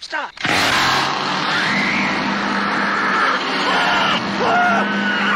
Stop. La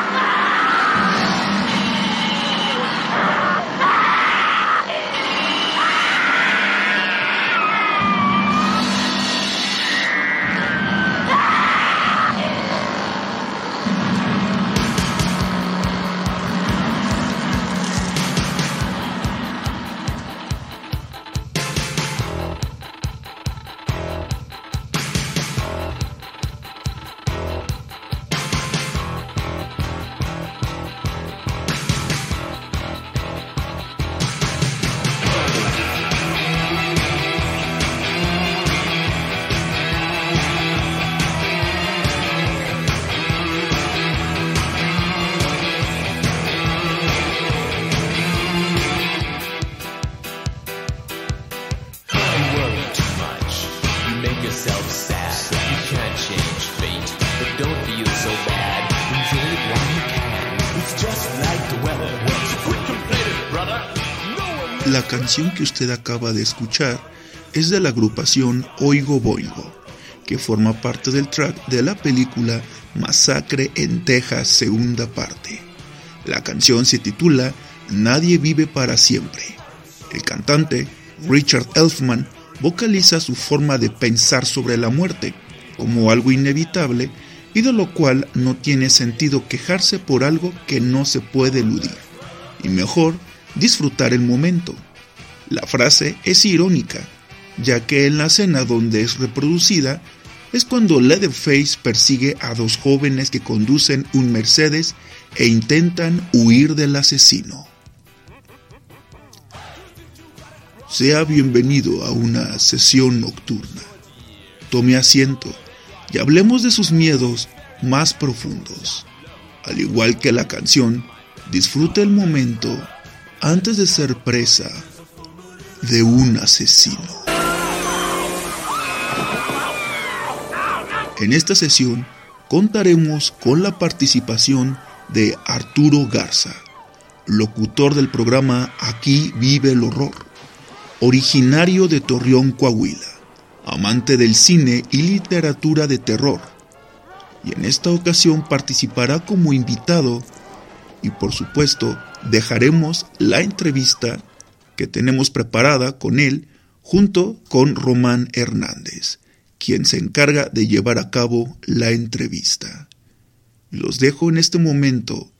canción que usted acaba de escuchar es de la agrupación Oigo Boigo, que forma parte del track de la película Masacre en Texas segunda parte. La canción se titula Nadie vive para siempre. El cantante, Richard Elfman, vocaliza su forma de pensar sobre la muerte como algo inevitable y de lo cual no tiene sentido quejarse por algo que no se puede eludir. Y mejor, disfrutar el momento. La frase es irónica, ya que en la escena donde es reproducida es cuando Leatherface persigue a dos jóvenes que conducen un Mercedes e intentan huir del asesino. Sea bienvenido a una sesión nocturna. Tome asiento y hablemos de sus miedos más profundos. Al igual que la canción, disfrute el momento antes de ser presa de un asesino. En esta sesión contaremos con la participación de Arturo Garza, locutor del programa Aquí vive el horror, originario de Torreón, Coahuila, amante del cine y literatura de terror, y en esta ocasión participará como invitado y por supuesto dejaremos la entrevista que tenemos preparada con él junto con Román Hernández, quien se encarga de llevar a cabo la entrevista. Los dejo en este momento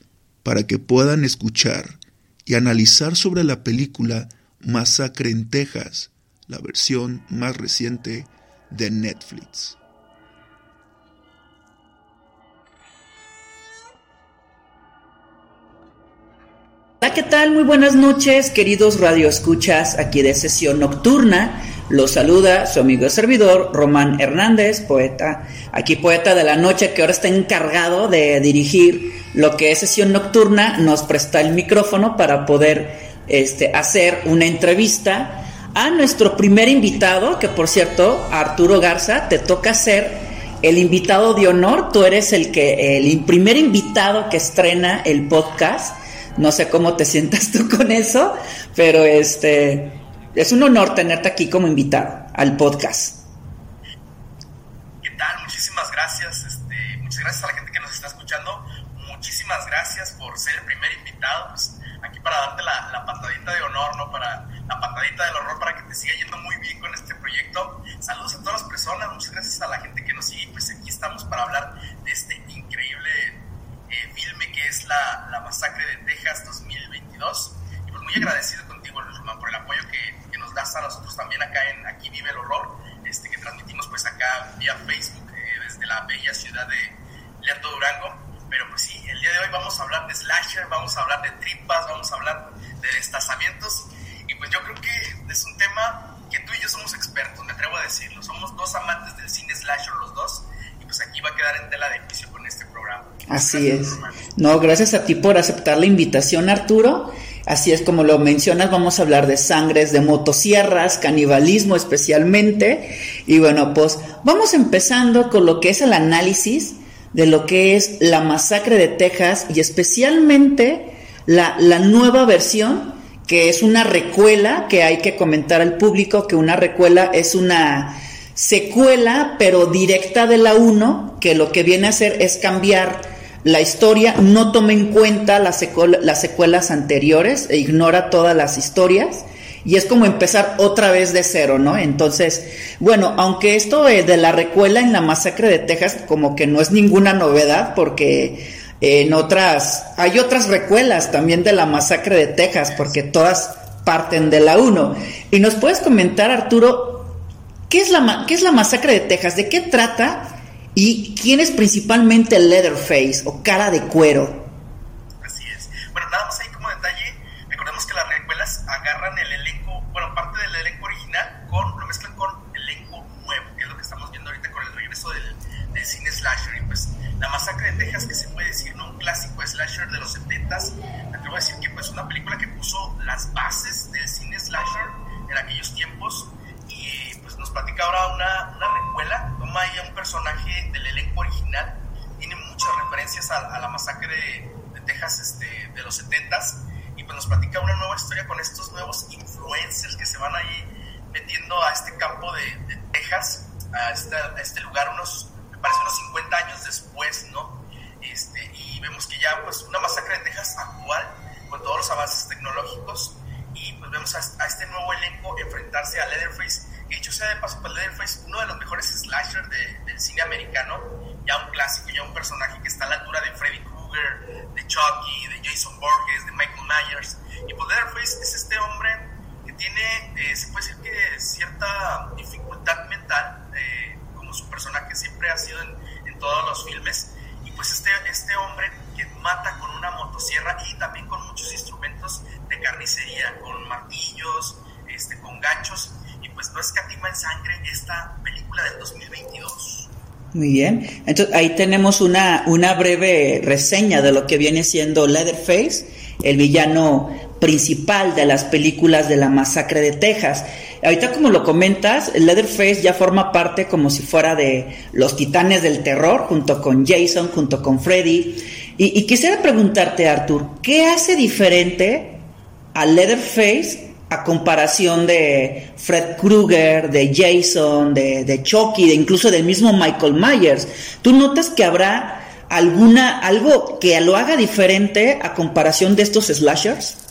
para que puedan escuchar y analizar sobre la película Masacre en Texas, la versión más reciente de Netflix. Hola, ¿qué tal? Muy buenas noches, queridos radioescuchas aquí de sesión nocturna. Los saluda su amigo y servidor, Román Hernández, poeta, aquí poeta de la noche que ahora está encargado de dirigir lo que es sesión nocturna, nos presta el micrófono para poder este, hacer una entrevista a nuestro primer invitado, que por cierto, Arturo Garza, te toca ser el invitado de honor, tú eres el que el primer invitado que estrena el podcast no sé cómo te sientas tú con eso, pero este es un honor tenerte aquí como invitado al podcast. ¿Qué tal? Muchísimas gracias. Este, muchas gracias a la gente que nos está escuchando. Muchísimas gracias por ser el primer invitado. Pues, aquí para darte la, patadita de honor, ¿no? Para la patadita del horror para que te siga yendo muy bien con este proyecto. Saludos a todas las personas, muchas gracias a la gente que nos sigue. Pues aquí estamos para hablar de este increíble eh, filme que es la, la, Masacre de Texas 2022. Y pues muy agradecido contigo, Román, por el apoyo que, que, nos das a nosotros también acá en Aquí Vive el Horror, este, que transmitimos pues acá vía Facebook eh, desde la bella ciudad de Lerdo Durango. Pero pues sí, el día de hoy vamos a hablar de slasher, vamos a hablar de tripas, vamos a hablar de destazamientos. Y pues yo creo que es un tema que tú y yo somos expertos, me atrevo a decirlo. Somos dos amantes del cine slasher los dos. Y pues aquí va a quedar en tela de juicio con este programa. Así es. No, gracias a ti por aceptar la invitación, Arturo. Así es como lo mencionas, vamos a hablar de sangres, de motosierras, canibalismo especialmente. Y bueno, pues vamos empezando con lo que es el análisis de lo que es la masacre de Texas y especialmente la, la, nueva versión, que es una recuela, que hay que comentar al público que una recuela es una secuela, pero directa de la 1, que lo que viene a hacer es cambiar la historia, no toma en cuenta las, secuela, las secuelas anteriores, e ignora todas las historias y es como empezar otra vez de cero, ¿no? Entonces, bueno, aunque esto de la recuela en la masacre de Texas como que no es ninguna novedad porque en otras, hay otras recuelas también de la masacre de Texas porque todas parten de la 1. Y nos puedes comentar, Arturo, ¿qué es la, qué es la masacre de Texas? ¿De qué trata? ¿Y quién es principalmente Leatherface o cara de cuero? Muy bien. Entonces ahí tenemos una, una breve reseña de lo que viene siendo Leatherface, el villano principal de las películas de la masacre de Texas. Ahorita como lo comentas, Leatherface ya forma parte como si fuera de los titanes del terror, junto con Jason, junto con Freddy. Y, y quisiera preguntarte, Arthur, ¿qué hace diferente a Leatherface a comparación de Fred Krueger, de Jason, de, Chucky, de incluso del mismo Michael Myers. ¿Tú notas que habrá alguna algo que lo haga diferente a comparación de estos slashers?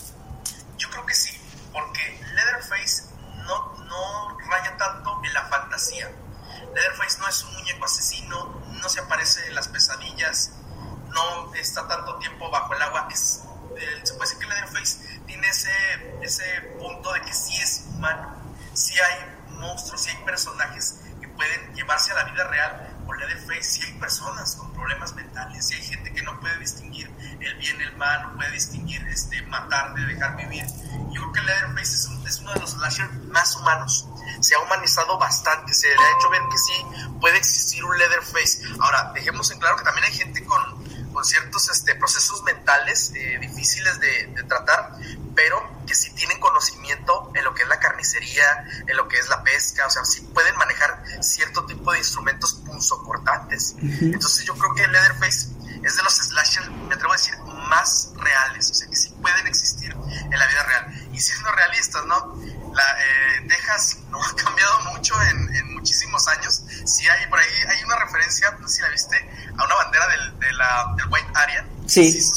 Difíciles de, de, tratar, pero que sí tienen conocimiento en lo que es la carnicería, en lo que es la pesca, o sea, sí pueden manejar cierto tipo de instrumentos punzocortantes. Uh -huh. Entonces yo creo que Leatherface es de los slashers, me atrevo a decir, más reales, o sea, que sí pueden existir en la vida real. Y siendo realistas, ¿no? La, eh, Texas no ha cambiado mucho en, en, muchísimos años. Sí hay por ahí, hay una referencia, no sé si la viste, a una bandera del, de la, del White Area. Sí. sí.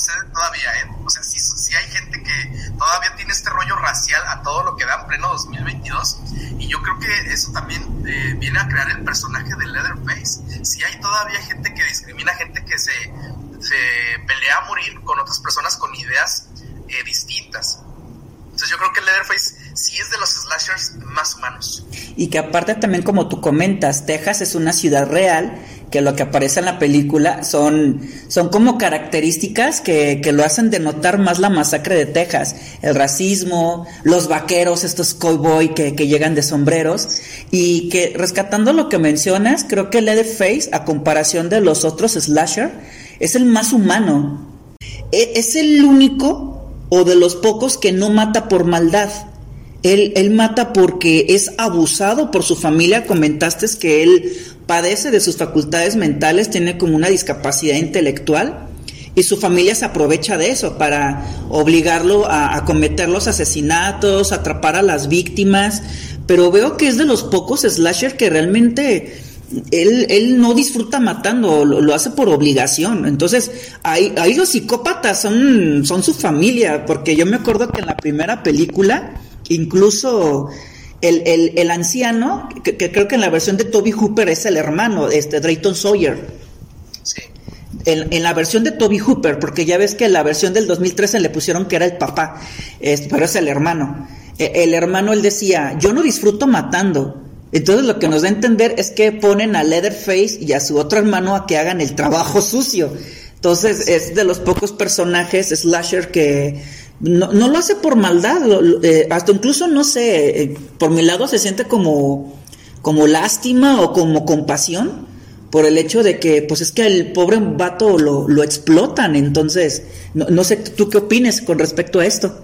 Todavía gente que discrimina, gente que se, se pelea a morir con otras personas con ideas eh, distintas. Entonces yo creo que Leatherface sí es de los slashers más humanos. Y que aparte también como tú comentas, Texas es una ciudad real que lo que aparece en la película son, son como características que, que, lo hacen denotar más la masacre de Texas. El racismo, los vaqueros, estos cowboy que, que llegan de sombreros. Y que rescatando lo que mencionas, creo que Leatherface, a comparación de los otros slasher, es el más humano. E, es el único o de los pocos que no mata por maldad. Él, él, mata porque es abusado por su familia. Comentaste que él padece de sus facultades mentales, tiene como una discapacidad intelectual y su familia se aprovecha de eso para obligarlo a, cometer los asesinatos, atrapar a las víctimas, pero veo que es de los pocos slasher que realmente él, él no disfruta matando, lo, lo, hace por obligación. Entonces, ahí, ahí los psicópatas son, son su familia, porque yo me acuerdo que en la primera película, incluso el, el, el anciano, que, que, creo que en la versión de Toby Hooper es el hermano, este Drayton Sawyer. Sí. En, en, la versión de Toby Hooper, porque ya ves que en la versión del 2013 le pusieron que era el papá, es, pero es el hermano. El hermano, él decía, yo no disfruto matando. Entonces lo que nos da a entender es que ponen a Leatherface y a su otro hermano a que hagan el trabajo sucio. Entonces es de los pocos personajes slasher que no, no lo hace por maldad, lo, eh, hasta incluso no sé, eh, por mi lado se siente como, como lástima o como compasión por el hecho de que pues es que el pobre vato lo, lo explotan, entonces no, no, sé tú qué opines con respecto a esto.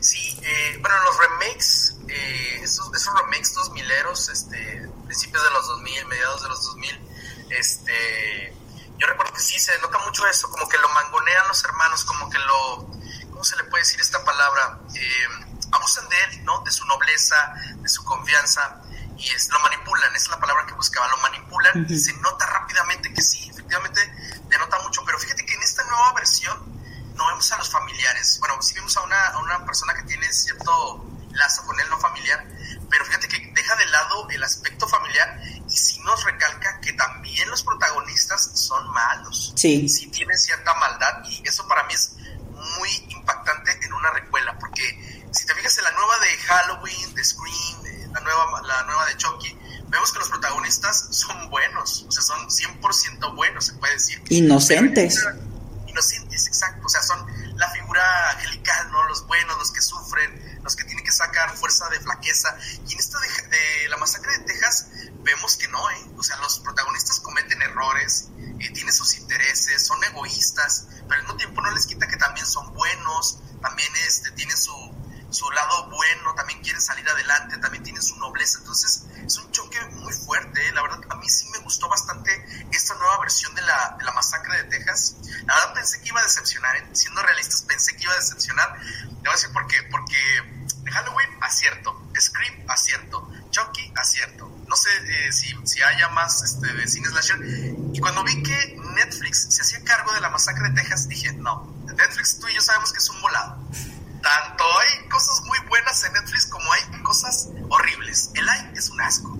Sí, eh, bueno, los remakes, eh, esos, esos, remakes dos mileros, este, principios de los 2000, mediados de los 2000, este, yo recuerdo que sí, se nota mucho eso, como que lo mangonean los hermanos, como que lo, ¿cómo se le puede decir esta palabra? Eh, abusan de él, ¿no? De su nobleza, de su confianza, y es, lo manipulan, esa es la palabra que buscaba, lo manipulan, uh -huh. y se nota rápidamente que sí, efectivamente denota mucho, pero fíjate que en esta nueva versión no vemos a los familiares, bueno, sí vemos a una, a una persona que tiene cierto lazo con él no familiar, pero fíjate que deja de lado el aspecto familiar y sí nos recalca que también los protagonistas son malos, sí, sí tienen cierta maldad y eso para mí es muy impactante en una recuela, porque si te fijas en la nueva de Halloween, de Scream, la nueva, la nueva de Chucky, vemos que los protagonistas son buenos, o sea, son 100% buenos, se puede decir. Inocentes. Inocentes, exacto, o sea, son la figura angelical, ¿no? Los buenos, los que sufren, los que tienen que sacar fuerza de flaqueza. Y en esta de, de la masacre de Texas vemos que no, ¿eh? O sea, los protagonistas cometen errores, eh, tienen sus intereses, son egoístas, pero al mismo tiempo no les quita que también son buenos, también este, tienen su, su lado bueno, también quieren salir adelante, también tienen su nobleza. Entonces, es un choque muy fuerte. ¿eh? La verdad, a mí sí me gustó bastante esta nueva versión de la, la masacre de Texas. La verdad, pensé que iba a decepcionar. ¿eh? Siendo realistas, pensé que iba a decepcionar. Le voy a decir por qué. Porque Halloween, acierto. Scream, acierto. Chucky, acierto. No sé eh, si, si, haya más este, de cine slasher. Y cuando vi que Netflix se hacía cargo de la masacre de Texas, dije, no. Netflix, tú y yo sabemos que es un volado tanto hay cosas muy buenas en Netflix como hay cosas horribles. El AI es un asco.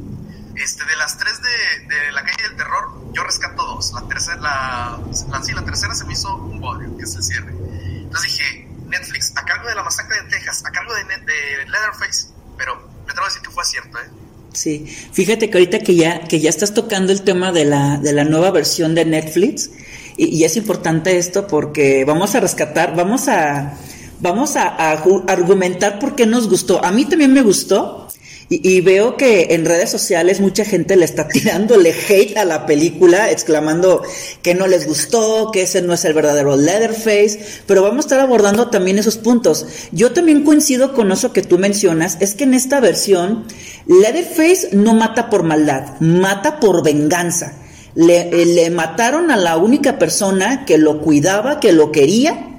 Este, de las tres de, de la calle del terror, yo rescato dos. La tercera, la, sí, la tercera se me hizo un bodrio, que es el cierre. Entonces dije, Netflix, a cargo de la masacre de Texas, a cargo de, de Leatherface, pero me atrevo a decir que fue acierto, ¿eh? Sí, fíjate que ahorita que ya, que ya estás tocando el tema de la, de la nueva versión de Netflix, y, y es importante esto porque vamos a rescatar, vamos a vamos a, argumentar por qué nos gustó. A mí también me gustó y, veo que en redes sociales mucha gente le está tirándole hate a la película, exclamando que no les gustó, que ese no es el verdadero Leatherface, pero vamos a estar abordando también esos puntos. Yo también coincido con eso que tú mencionas, es que en esta versión Leatherface no mata por maldad, mata por venganza. Le, le mataron a la única persona que lo cuidaba, que lo quería,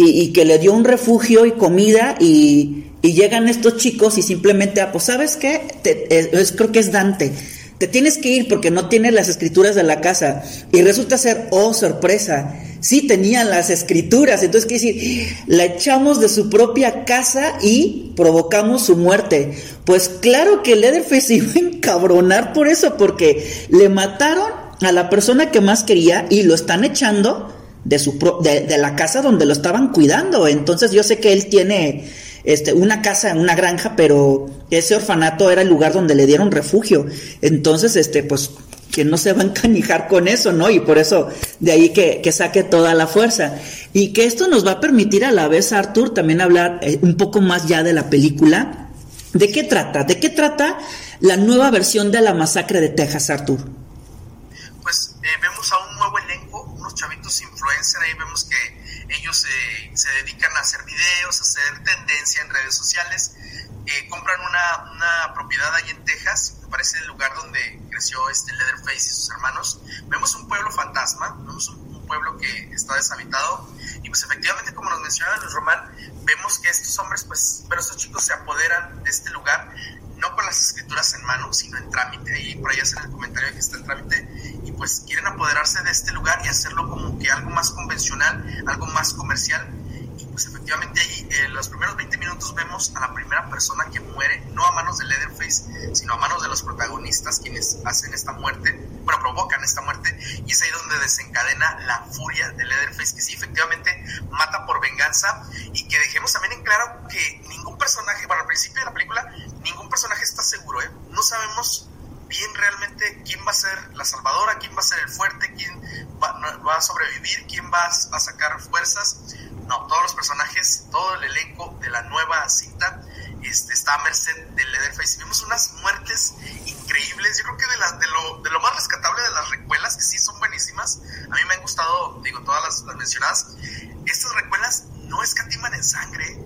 y, que le dio un refugio y comida y, llegan estos chicos y simplemente, ah, pues sabes qué, Te, es, creo que es Dante, te tienes que ir porque no tienes las escrituras de la casa y resulta ser, oh sorpresa, sí tenían las escrituras. Entonces, quiere decir, la echamos de su propia casa y provocamos su muerte. Pues claro que Leatherface se iba a encabronar por eso, porque le mataron a la persona que más quería y lo están echando de, su de, de la casa donde lo estaban cuidando. Entonces, yo sé que él tiene este, una casa, una granja, pero ese orfanato era el lugar donde le dieron refugio. Entonces, este, pues que no se va a encanijar con eso, ¿no? Y por eso de ahí que, que, saque toda la fuerza. Y que esto nos va a permitir a la vez, Arthur, también hablar eh, un poco más ya de la película. ¿De qué trata? ¿De qué trata la nueva versión de la masacre de Texas, Arthur? Pues eh, vemos chavitos influencers, ahí vemos que ellos eh, se dedican a hacer videos, a hacer tendencia en redes sociales. Eh, compran una, una, propiedad ahí en Texas, me parece el lugar donde creció este Leatherface y sus hermanos. Vemos un pueblo fantasma, vemos un, un, pueblo que está deshabitado y pues efectivamente como nos menciona Luis Román, vemos que estos hombres, pues, pero estos chicos se apoderan de este lugar, no con las escrituras en mano, sino en trámite, ahí por ahí hacen el comentario que está en trámite pues quieren apoderarse de este lugar y hacerlo como que algo más convencional, algo más comercial. Pues efectivamente ahí en eh, los primeros 20 minutos vemos a la primera persona que muere, no a manos de Leatherface, sino a manos de los protagonistas quienes hacen esta muerte, bueno, provocan esta muerte, y es ahí donde desencadena la furia de Leatherface, que sí, efectivamente mata por venganza, y que dejemos también en claro que ningún personaje, bueno, al principio de la película, ningún personaje está seguro, ¿eh? No sabemos bien realmente quién va a ser la salvadora, quién va a ser el fuerte, quién va, a sobrevivir, quién va a sacar fuerzas no, todos los personajes, todo el elenco de la nueva cinta este, está a merced de Leatherface. Vimos unas muertes increíbles. Yo creo que de, la, de, lo, de lo más rescatable de las recuelas, que sí son buenísimas, a mí me han gustado, digo, todas las, las mencionadas. Estas recuelas no escatiman en sangre.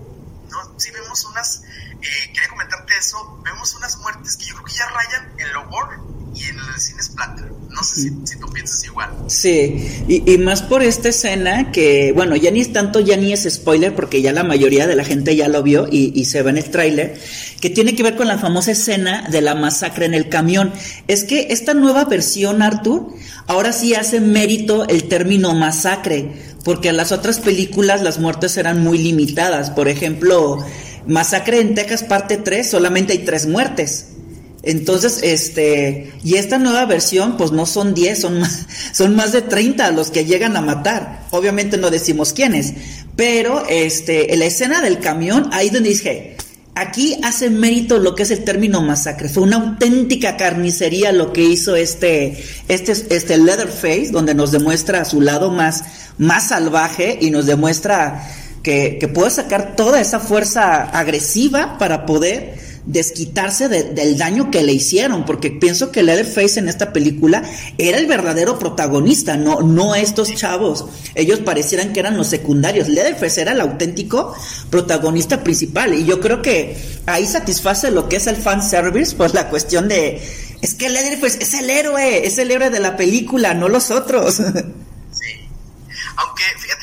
¿No? Sí vemos unas, eh, quería comentarte eso, vemos unas muertes que yo creo que ya rayan en lo gore y en el cine splatter. No sé si, si, tú piensas igual. Sí, y, y, más por esta escena que, bueno, ya ni es tanto, ya ni es spoiler porque ya la mayoría de la gente ya lo vio y, y se ve en el tráiler, que tiene que ver con la famosa escena de la masacre en el camión. Es que esta nueva versión, Arthur, ahora sí hace mérito el término masacre, porque en las otras películas las muertes eran muy limitadas. Por ejemplo, Masacre en Texas parte 3, solamente hay tres muertes. Entonces, este, y esta nueva versión, pues no son 10, son más, son más de 30 los que llegan a matar. Obviamente no decimos quiénes, pero este, en la escena del camión, ahí donde dije, aquí hace mérito lo que es el término masacre. Fue una auténtica carnicería lo que hizo este, este, este Leatherface, donde nos demuestra su lado más, más salvaje y nos demuestra que, que puede sacar toda esa fuerza agresiva para poder desquitarse de, del daño que le hicieron, porque pienso que Leatherface en esta película era el verdadero protagonista, no, no estos chavos. Ellos parecieran que eran los secundarios. Leatherface era el auténtico protagonista principal, y yo creo que ahí satisface lo que es el fan service, pues la cuestión de es que Leatherface es el héroe, es el héroe de la película, no los otros. Sí. Aunque fíjate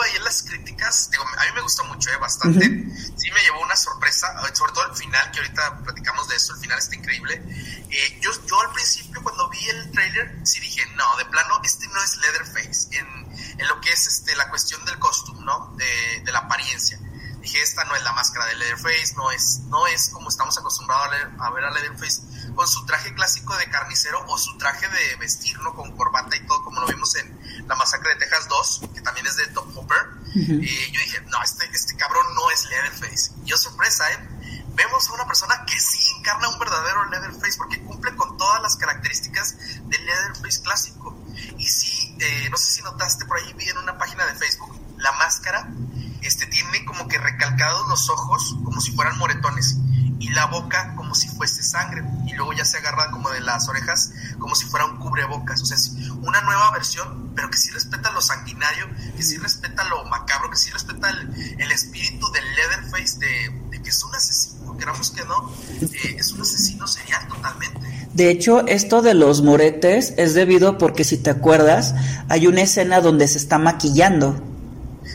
ahí en las críticas, digo, a mí me gustó mucho, ¿eh? bastante. Uh -huh. Sí me llevó una sorpresa, sobre todo el final, que ahorita platicamos de eso, el final está increíble. Eh, yo, yo al principio cuando vi el trailer, sí dije, no, de plano, este no es Leatherface, en, en lo que es este, la cuestión del costume, ¿no? De, de la apariencia dije esta no es la máscara de Leatherface, no es, no es como estamos acostumbrados a, leer, a, ver a Leatherface con su traje clásico de carnicero o su traje de vestir, ¿no? Con corbata y todo, como lo vimos en La Masacre de Texas 2, que también es de Top Hopper. Uh -huh. Y yo dije, no, este, este cabrón no es Leatherface. Y yo sorpresa, ¿eh? Vemos a una persona que sí encarna un verdadero Leatherface porque cumple con todas las características del Leatherface clásico. Y sí, eh, no sé si notaste por ahí, vi en una página de Facebook, la máscara este, tiene como que recalcados los ojos como si fueran moretones y la boca como si fuese sangre y luego ya se agarra como de las orejas como si fuera un cubrebocas, o sea, es una nueva versión, pero que sí respeta lo sanguinario, que sí respeta lo macabro, que sí respeta el, espíritu del Leatherface de, de, que es un asesino, queramos que no, eh, es un asesino serial totalmente. De hecho, esto de los moretes es debido porque si te acuerdas, hay una escena donde se está maquillando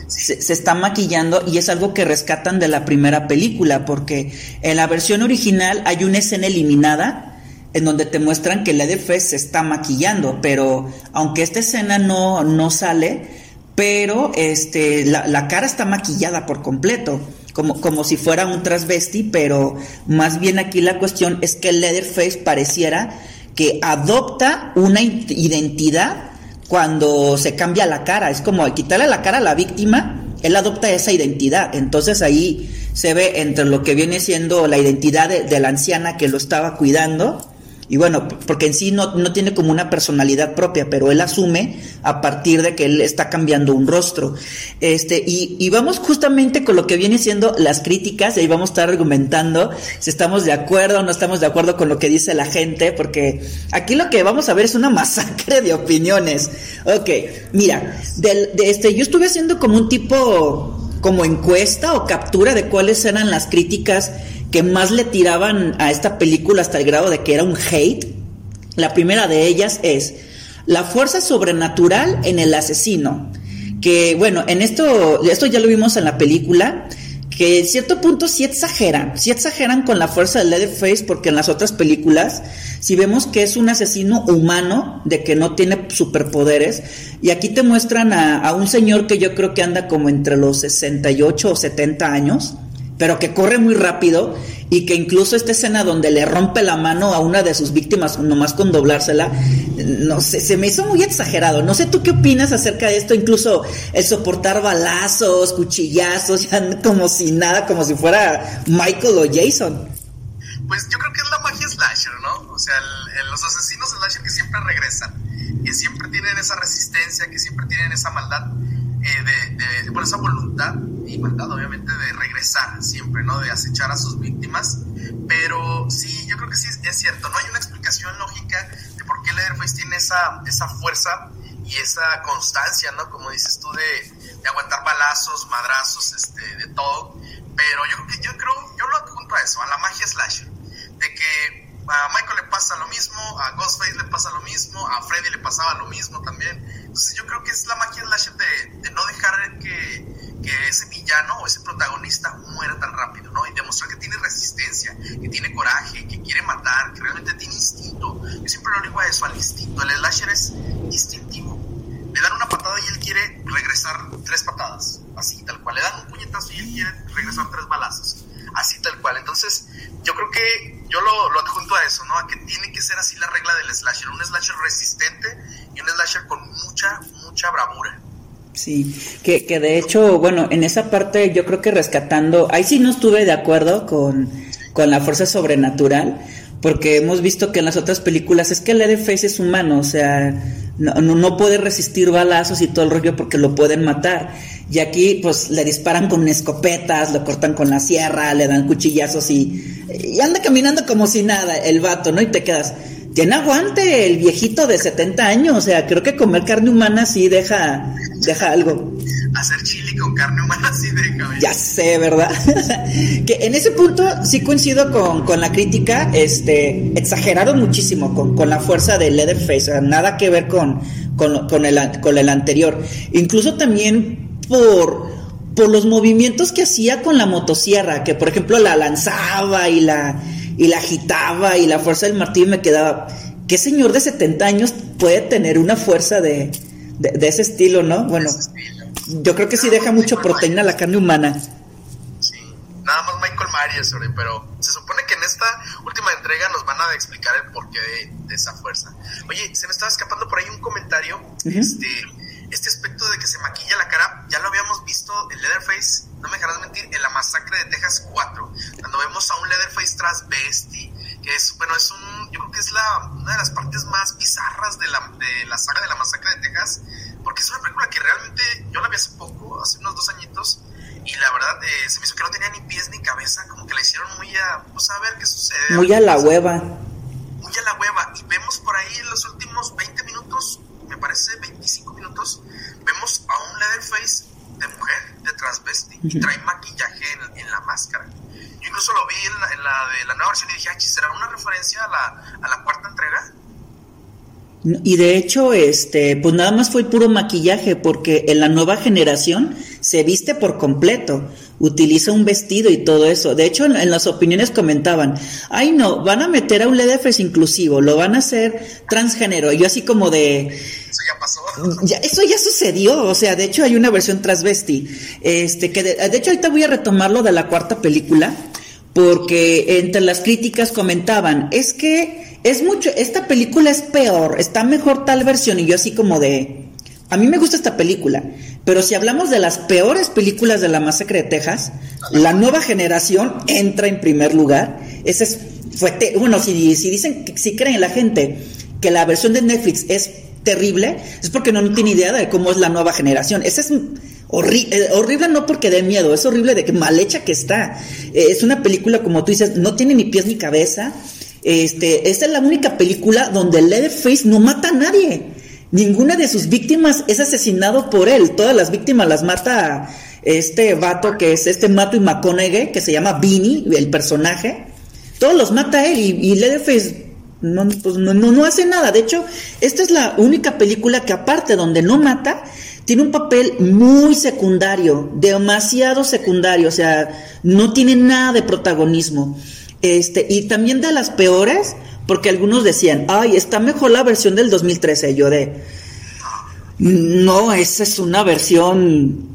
se, se, está maquillando y es algo que rescatan de la primera película, porque en la versión original hay una escena eliminada en donde te muestran que Leatherface se está maquillando, pero aunque esta escena no, no sale, pero este, la, la cara está maquillada por completo como, como si fuera un transvesti, pero más bien aquí la cuestión es que Leatherface pareciera que adopta una identidad cuando se cambia la cara. Es como quitarle la cara a la víctima, él adopta esa identidad. Entonces ahí se ve entre lo que viene siendo la identidad de, de la anciana que lo estaba cuidando y bueno, porque en sí no, no, tiene como una personalidad propia, pero él asume a partir de que él está cambiando un rostro. Este, y, y vamos justamente con lo que viene siendo las críticas, y ahí vamos a estar argumentando si estamos de acuerdo o no estamos de acuerdo con lo que dice la gente, porque aquí lo que vamos a ver es una masacre de opiniones. Ok, mira, del, de este, yo estuve haciendo como un tipo como encuesta o captura de cuáles eran las críticas que más le tiraban a esta película hasta el grado de que era un hate. La primera de ellas es la fuerza sobrenatural en el asesino. Que bueno, en esto, esto ya lo vimos en la película, que en cierto punto sí exageran, sí exageran con la fuerza del Leatherface, porque en las otras películas, si vemos que es un asesino humano, de que no tiene superpoderes, y aquí te muestran a, a un señor que yo creo que anda como entre los 68 o 70 años, pero que corre muy rápido y que incluso esta escena donde le rompe la mano a una de sus víctimas nomás con doblársela, no sé, se me hizo muy exagerado. No sé tú qué opinas acerca de esto, incluso el soportar balazos, cuchillazos, ya como si nada, como si fuera Michael o Jason. Pues yo creo que es la magia slasher, ¿no? O sea, el, el, los asesinos slasher que siempre regresan, que siempre tienen esa resistencia, que siempre tienen esa maldad eh, de, de, bueno, esa voluntad y maldad, obviamente, de regresar siempre, ¿no? De acechar a sus víctimas. Pero sí, yo creo que sí es cierto, no hay una explicación lógica de por qué Leatherface tiene esa, esa fuerza y esa constancia, ¿no? Como dices tú, de, de aguantar balazos, madrazos, este, de todo. Pero yo creo que yo creo, yo lo adjunto a eso, a la magia slasher, de que a Michael le pasa lo mismo, a Ghostface le pasa lo mismo, a Freddy le pasaba lo mismo también. Entonces yo creo que es la magia de, de no dejar que, que, ese villano o ese protagonista muera tan rápido, ¿no? Y demostrar que tiene resistencia, que tiene coraje, que quiere matar, que realmente tiene instinto. Yo siempre lo digo a eso, al instinto. El slasher es instintivo. Le dan una patada y él quiere regresar tres patadas, así tal cual. Le dan un puñetazo y él quiere regresar tres balazos, así tal cual. Entonces yo creo que yo lo, lo, adjunto a eso, ¿no? A que tiene que ser así la regla del slasher, un slasher resistente y un slasher con mucha, mucha bravura. Sí, que, que de hecho, bueno, en esa parte yo creo que rescatando, ahí sí no estuve de acuerdo con, con la fuerza sobrenatural, porque hemos visto que en las otras películas es que el Leatherface es humano, o sea, no, no, no, puede resistir balazos y todo el rollo porque lo pueden matar. Y aquí, pues, le disparan con escopetas, lo cortan con la sierra, le dan cuchillazos y, y anda caminando como si nada el vato, ¿no? Y te quedas, tiene aguante el viejito de 70 años, o sea, creo que comer carne humana sí deja, deja algo. Hacer chili con carne humana sí deja. Ya sé, ¿verdad? que en ese punto sí coincido con, con, la crítica, este, exageraron muchísimo con, con la fuerza de Leatherface, o sea, nada que ver con, con, con, el, con el anterior. Incluso también por, por los movimientos que hacía con la motosierra, que por ejemplo la lanzaba y la y la agitaba y la fuerza del martillo me quedaba. ¿Qué señor de 70 años puede tener una fuerza de, de, de ese estilo, no? Bueno, yo creo que sí deja mucho proteína a la carne humana. Sí, nada más Michael Myers, pero se supone que en esta última entrega nos van a explicar el porqué de, de esa fuerza. Oye, se me estaba escapando por ahí un comentario, uh -huh. este este aspecto de que se maquilla la cara, ya lo habíamos visto en Leatherface, no me dejarás mentir, en la masacre de Texas 4, cuando vemos a un Leatherface transvesti, que es, bueno, es un, yo creo que es la, una de las partes más bizarras de la, de la saga de la masacre de Texas, porque es una película que realmente yo la vi hace poco, hace unos dos añitos, y la verdad eh, se me hizo que no tenía ni pies ni cabeza, como que la hicieron muy a, pues a ver qué sucede. Muy a la hueva. Muy a la hueva, y vemos por ahí los últimos 20 minutos me parece 25 minutos, vemos a un Leatherface de mujer, de transvesti, y trae maquillaje en, en, la máscara. Yo incluso lo vi en la, en la de la nueva versión y dije, ¿será una referencia a la, a la cuarta entrega? Y de hecho, este, pues nada más fue puro maquillaje, porque en la nueva generación se viste por completo, utiliza un vestido y todo eso. De hecho, en, las opiniones comentaban, ay no, van a meter a un LDFS inclusivo, lo van a hacer transgénero. Y yo así como de... Eso ya pasó. eso ya sucedió, o sea, de hecho hay una versión transvesti. Este, que de, de hecho ahorita voy a retomarlo de la cuarta película, porque entre las críticas comentaban, es que es mucho, esta película es peor, está mejor tal versión. Y yo así como de... A mí me gusta esta película, pero si hablamos de las peores películas de la masacre de Texas, la nueva generación entra en primer lugar. Ese es, fue bueno, si, si dicen, si creen la gente que la versión de Netflix es terrible, es porque no, tiene idea de cómo es la nueva generación. Esa es horrible, eh, horrible no porque dé miedo, es horrible de que mal hecha que está. Eh, es una película, como tú dices, no tiene ni pies ni cabeza. Este, esta es la única película donde Leatherface no mata a nadie. Ninguna de sus víctimas es asesinado por él. Todas las víctimas las mata este vato que es este Mato y McConaughey, que se llama Vinny, el personaje. Todos los mata él y, y Leatherface no, pues no, no, hace nada. De hecho, esta es la única película que aparte donde no mata, tiene un papel muy secundario, demasiado secundario, o sea, no tiene nada de protagonismo. Este, y también de las peores, porque algunos decían, ay, está mejor la versión del 2013. Yo de, no, esa es una versión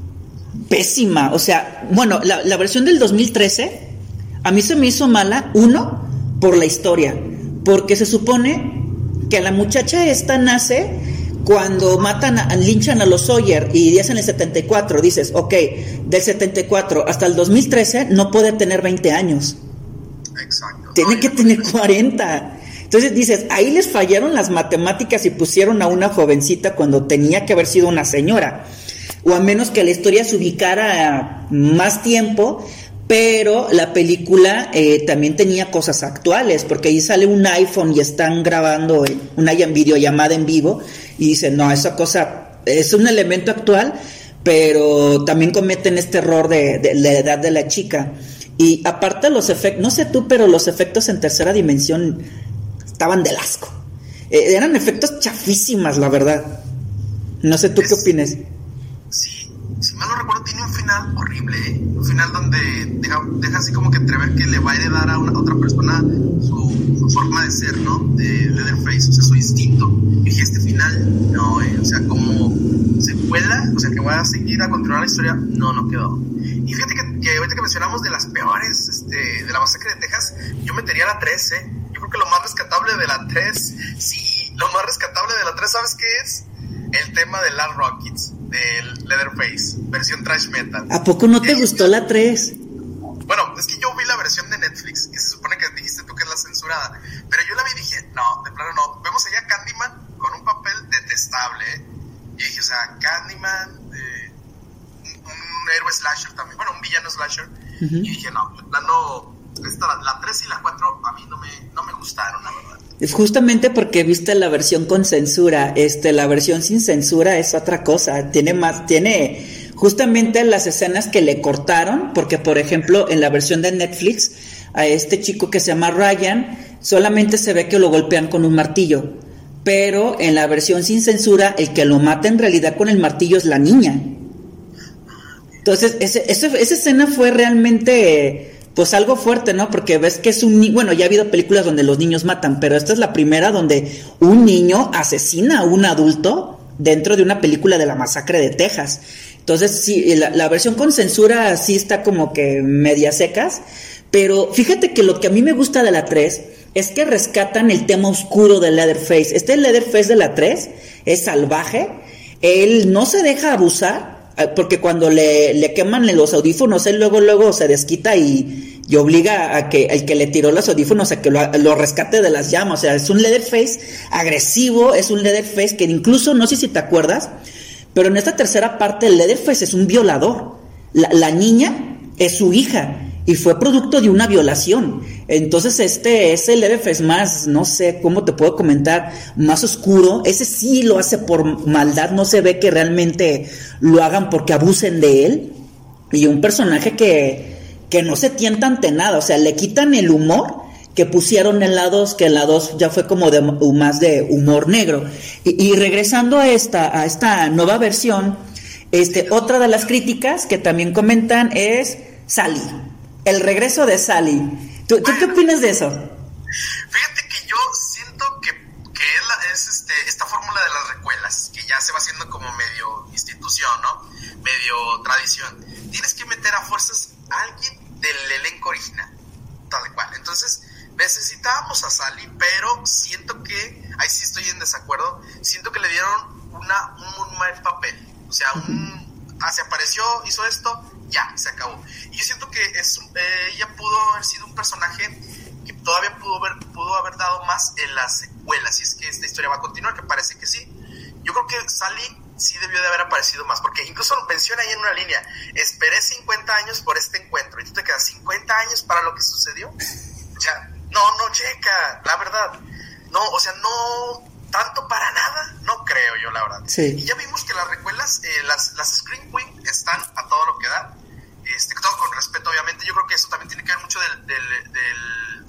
pésima. O sea, bueno, la, la versión del 2013 a mí se me hizo mala, uno, por la historia, porque se supone que la muchacha esta nace cuando matan, a, linchan a los Sawyer y en el 74, dices, ok, del 74 hasta el 2013 no puede tener 20 años. Exacto. Tiene que tener 40. Entonces dices, ahí les fallaron las matemáticas y pusieron a una jovencita cuando tenía que haber sido una señora. O a menos que la historia se ubicara más tiempo, pero la película eh, también tenía cosas actuales, porque ahí sale un iPhone y están grabando una videollamada en vivo y dicen, no, esa cosa es un elemento actual, pero también cometen este error de la edad de la chica. Y aparte los efectos, no sé tú, pero los efectos en tercera dimensión estaban del asco. Eh, eran efectos chafísimas, la verdad. No sé tú qué opines. Sí, si mal no recuerdo, tiene un final horrible, ¿eh? Un final donde deja, deja, así como que entrever que le va a heredar a, una, otra persona su, su, forma de ser, ¿no? De Leatherface, o sea, su instinto. Y dije, este final, no, ¿eh? O sea, como secuela, o sea, que voy a seguir a continuar la historia, no, no quedó. Y fíjate que, que ahorita que mencionamos de las peores, este, de la masacre de Texas, yo metería la 3, ¿eh? Yo creo que lo más rescatable de la 3, sí, lo más rescatable de la 3, ¿sabes qué es? El tema de Land Rockets, del Leatherface, versión trash metal. ¿A poco no te gustó la 3? Bueno, es que yo vi la versión de Netflix, que se supone que dijiste tú que es la censurada, pero yo la vi y dije, no, de plano no. Vemos allá a Candyman con un papel detestable, ¿eh? Y dije, o sea, Candyman, eh, un, héroe slasher también, bueno, un villano slasher. Y dije, no, de plano, esta, la 3 y la 4 a mí no me, no me gustaron, la verdad. Justamente porque viste la versión con censura, este, la versión sin censura es otra cosa, tiene más, tiene justamente las escenas que le cortaron, porque por ejemplo en la versión de Netflix, a este chico que se llama Ryan, solamente se ve que lo golpean con un martillo, pero en la versión sin censura, el que lo mata en realidad con el martillo es la niña. Entonces, ese, esa escena fue realmente, pues algo fuerte, ¿no? Porque ves que es un bueno, ya ha habido películas donde los niños matan, pero esta es la primera donde un niño asesina a un adulto dentro de una película de la masacre de Texas. Entonces, sí, la, versión con censura sí está como que media secas, pero fíjate que lo que a mí me gusta de la 3 es que rescatan el tema oscuro de Leatherface. Este Leatherface de la 3 es salvaje, él no se deja abusar, porque cuando le, le queman los audífonos, él luego, luego se desquita y, y obliga a que el que le tiró los audífonos a que lo, lo, rescate de las llamas. O sea, es un Leatherface agresivo, es un Leatherface que incluso, no sé si te acuerdas, pero en esta tercera parte el Leatherface es un violador. La, la niña es su hija y fue producto de una violación. Entonces este es el es más, no sé cómo te puedo comentar, más oscuro. Ese sí lo hace por maldad, no se ve que realmente lo hagan porque abusen de él. Y un personaje que, que no se tienta ante nada, o sea, le quitan el humor que pusieron en la 2, que en la 2 ya fue como de más de humor negro. Y, y regresando a esta, a esta nueva versión, Este, otra de las críticas que también comentan es Sally, el regreso de Sally. ¿Tú, qué opinas de eso? Fíjate que yo siento que, que es, este, esta fórmula de las recuelas, que ya se va haciendo como medio institución, ¿no? Medio tradición. Tienes que meter a fuerzas a alguien del elenco original, tal cual. Entonces, necesitábamos a Sally, pero siento que, ahí sí estoy en desacuerdo, siento que le dieron una, un muy mal papel. O sea, un, ah, se apareció, hizo esto, ya, se acabó. Y yo siento que es, eh, ella pudo haber sido un personaje que todavía pudo haber, pudo haber dado más en las secuelas, si es que esta historia va a continuar, que parece que sí. Yo creo que Sally sí debió de haber aparecido más, porque incluso menciona ahí en una línea, esperé 50 años por este encuentro, y tú te quedas 50 años para lo que sucedió. O sea, no, no checa, la verdad. No, o sea, no tanto para nada, no creo yo, la verdad. Y ya vimos que las recuelas, eh, las, las Screen Queen están a todo lo que da. Este, todo con respeto, obviamente. Yo creo que eso también tiene que ver mucho del, del,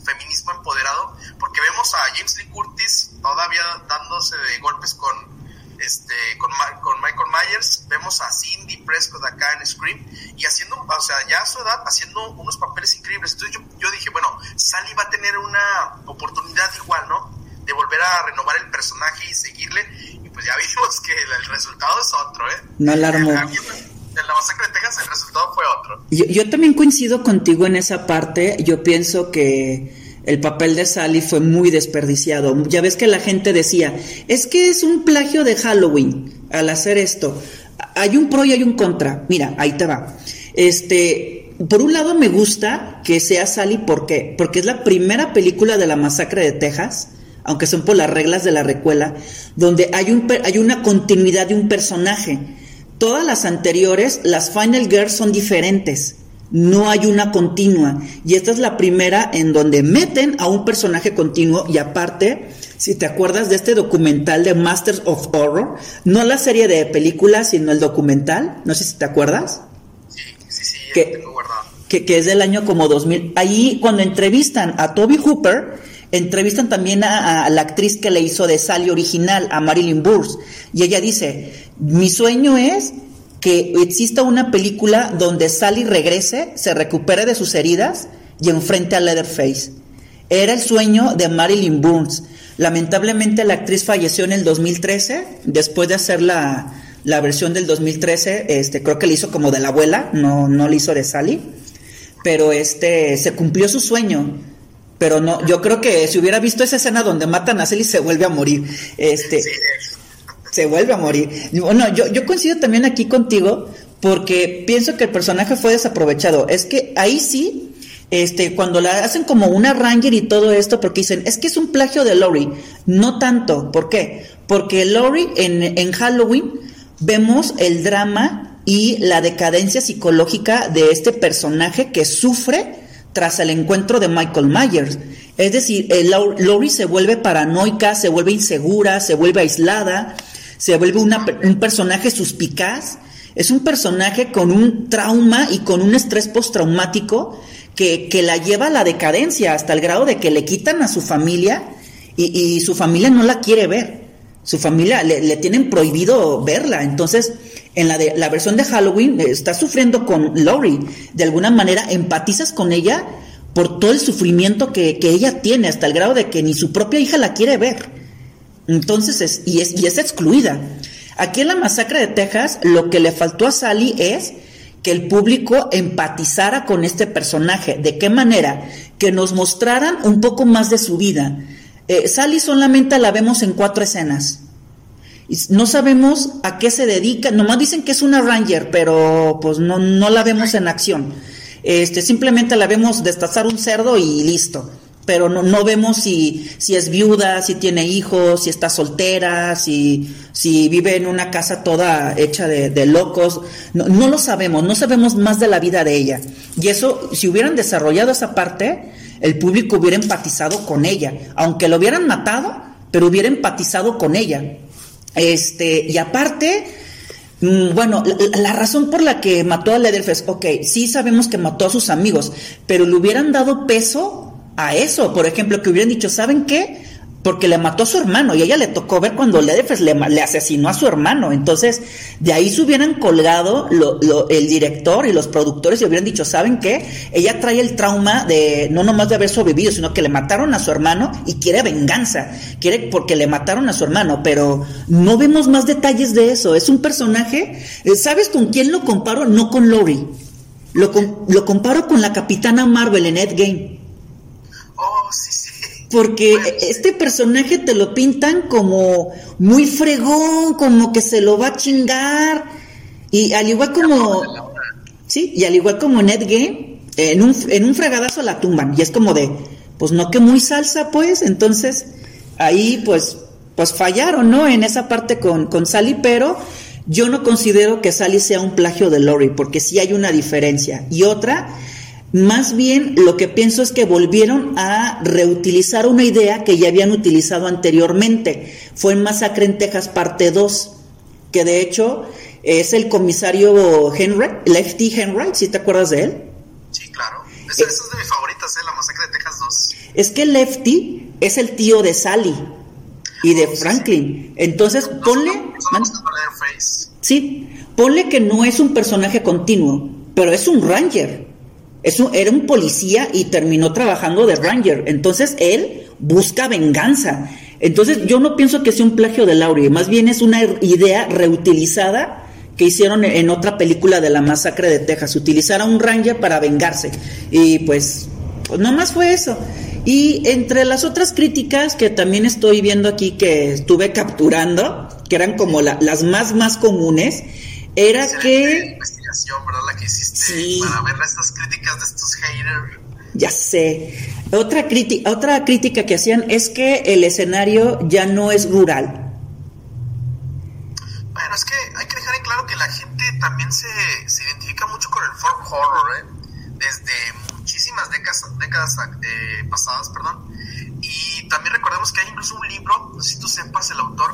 feminismo empoderado, porque vemos a James Lee Curtis todavía dándose de golpes con este, con, con, Michael Myers, vemos a Cindy Prescott acá en Scream y haciendo, o sea, ya a su edad, haciendo unos papeles increíbles. Entonces yo, yo dije, bueno, Sally va a tener una oportunidad igual, ¿no? De volver a renovar el personaje y seguirle. Y pues ya vimos que el, resultado es otro, ¿eh? No alarmó. La masacre de Texas el resultado fue otro. Yo, yo también coincido contigo en esa parte. Yo pienso que el papel de Sally fue muy desperdiciado. Ya ves que la gente decía, es que es un plagio de Halloween al hacer esto. Hay un pro y hay un contra. Mira, ahí te va. Este, por un lado me gusta que sea Sally, ¿por qué? Porque es la primera película de la masacre de Texas, aunque son por las reglas de la recuela, donde hay, un, hay una continuidad de un personaje. Todas las anteriores, las Final Girls son diferentes no hay una continua. Y esta es la primera en donde meten a un personaje continuo y aparte, si te acuerdas de este documental de Masters of Horror, no la serie de películas, sino el documental, no sé si te acuerdas. Sí, sí, sí, que, que, que, es del año como 2000. Ahí cuando entrevistan a Toby Hooper, entrevistan también a, la actriz que le hizo de Sally original, a Marilyn Burns, y ella dice, mi sueño es que exista una película donde Sally regrese, se recupere de sus heridas y enfrente a Leatherface. Era el sueño de Marilyn Burns. Lamentablemente la actriz falleció en el 2013, después de hacer la, la versión del 2013, este, creo que le hizo como de la abuela, no, no le hizo de Sally, pero este, se cumplió su sueño. Pero no, yo creo que si hubiera visto esa escena donde matan a Sally se vuelve a morir. Este, se vuelve a morir. Bueno, yo, yo coincido también aquí contigo porque pienso que el personaje fue desaprovechado. Es que ahí sí, este, cuando la hacen como una Ranger y todo esto, porque dicen, es que es un plagio de Laurie. No tanto, ¿por qué? Porque Laurie en, en Halloween vemos el drama y la decadencia psicológica de este personaje que sufre tras el encuentro de Michael Myers. Es decir, Laurie se vuelve paranoica, se vuelve insegura, se vuelve aislada, se vuelve un personaje suspicaz, es un personaje con un trauma y con un estrés postraumático que, que la lleva a la decadencia hasta el grado de que le quitan a su familia y, su familia no la quiere ver. Su familia le, tienen prohibido verla. Entonces, en la, de, la versión de Halloween eh, está sufriendo con Laurie. De alguna manera empatizas con ella por todo el sufrimiento que, que ella tiene, hasta el grado de que ni su propia hija la quiere ver. Entonces, es, y, es, y es excluida. Aquí en la masacre de Texas, lo que le faltó a Sally es que el público empatizara con este personaje. ¿De qué manera? Que nos mostraran un poco más de su vida. Eh, Sally solamente la vemos en cuatro escenas. No sabemos a qué se dedica, nomás dicen que es una ranger, pero pues no, no la vemos en acción. Este, simplemente la vemos destazar un cerdo y listo pero no, no vemos si, si es viuda, si tiene hijos, si está soltera, si, si vive en una casa toda hecha de, locos. No, no, lo sabemos, no sabemos más de la vida de ella. Y eso, si hubieran desarrollado esa parte, el público hubiera empatizado con ella. Aunque lo hubieran matado, pero hubiera empatizado con ella. Este, y aparte, mm, bueno, la, razón por la que mató a Leatherface, ok, sí sabemos que mató a sus amigos, pero le hubieran dado peso a eso. Por ejemplo, que hubieran dicho, ¿saben qué? Porque le mató a su hermano y a ella le tocó ver cuando Leatherface le, asesinó a su hermano. Entonces, de ahí se hubieran colgado el director y los productores y hubieran dicho, ¿saben qué? Ella trae el trauma de no nomás de haber sobrevivido, sino que le mataron a su hermano y quiere venganza. Quiere porque le mataron a su hermano, pero no vemos más detalles de eso. Es un personaje, ¿sabes con quién lo comparo? No con Lori. Lo, lo comparo con la capitana Marvel en Endgame. Oh, sí, sí porque este personaje te lo pintan como muy fregón, como que se lo va a chingar. Y al igual como. Sí, y al igual como en Game, en un, en un fregadazo la tumban. Y es como de, pues no que muy salsa, pues. Entonces, ahí pues, pues fallaron, ¿no? En esa parte con, con Sally, pero yo no considero que Sally sea un plagio de Lori, porque sí hay una diferencia. Y otra más bien lo que pienso es que volvieron a reutilizar una idea que ya habían utilizado anteriormente. Fue en Masacre en Texas parte 2, que de hecho es el comisario Henry, Lefty Henry, si te acuerdas de él. Sí, claro. Esa, es de mis favoritas, ¿eh? la Masacre de Texas 2. Es que Lefty es el tío de Sally y de Franklin. Entonces, ponle... sí, ponle que no es un personaje continuo, pero es un ranger era un policía y terminó trabajando de Ranger. Entonces él busca venganza. Entonces yo no pienso que sea un plagio de Laurie, más bien es una idea reutilizada que hicieron en otra película de la masacre de Texas, utilizar a un Ranger para vengarse. Y pues, pues más fue eso. Y entre las otras críticas que también estoy viendo aquí que estuve capturando, que eran como las más más comunes, era que ¿verdad? La que hiciste para ver estas críticas de estos haters. Ya sé. Otra, crítica, otra crítica que hacían es que el escenario ya no es rural. Bueno, es que hay que dejar en claro que la gente también se, se identifica mucho con el folk horror, ¿eh? Desde muchísimas décadas, décadas eh, pasadas, perdón. Y también recordemos que hay incluso un libro, no sé si tú sepas el autor,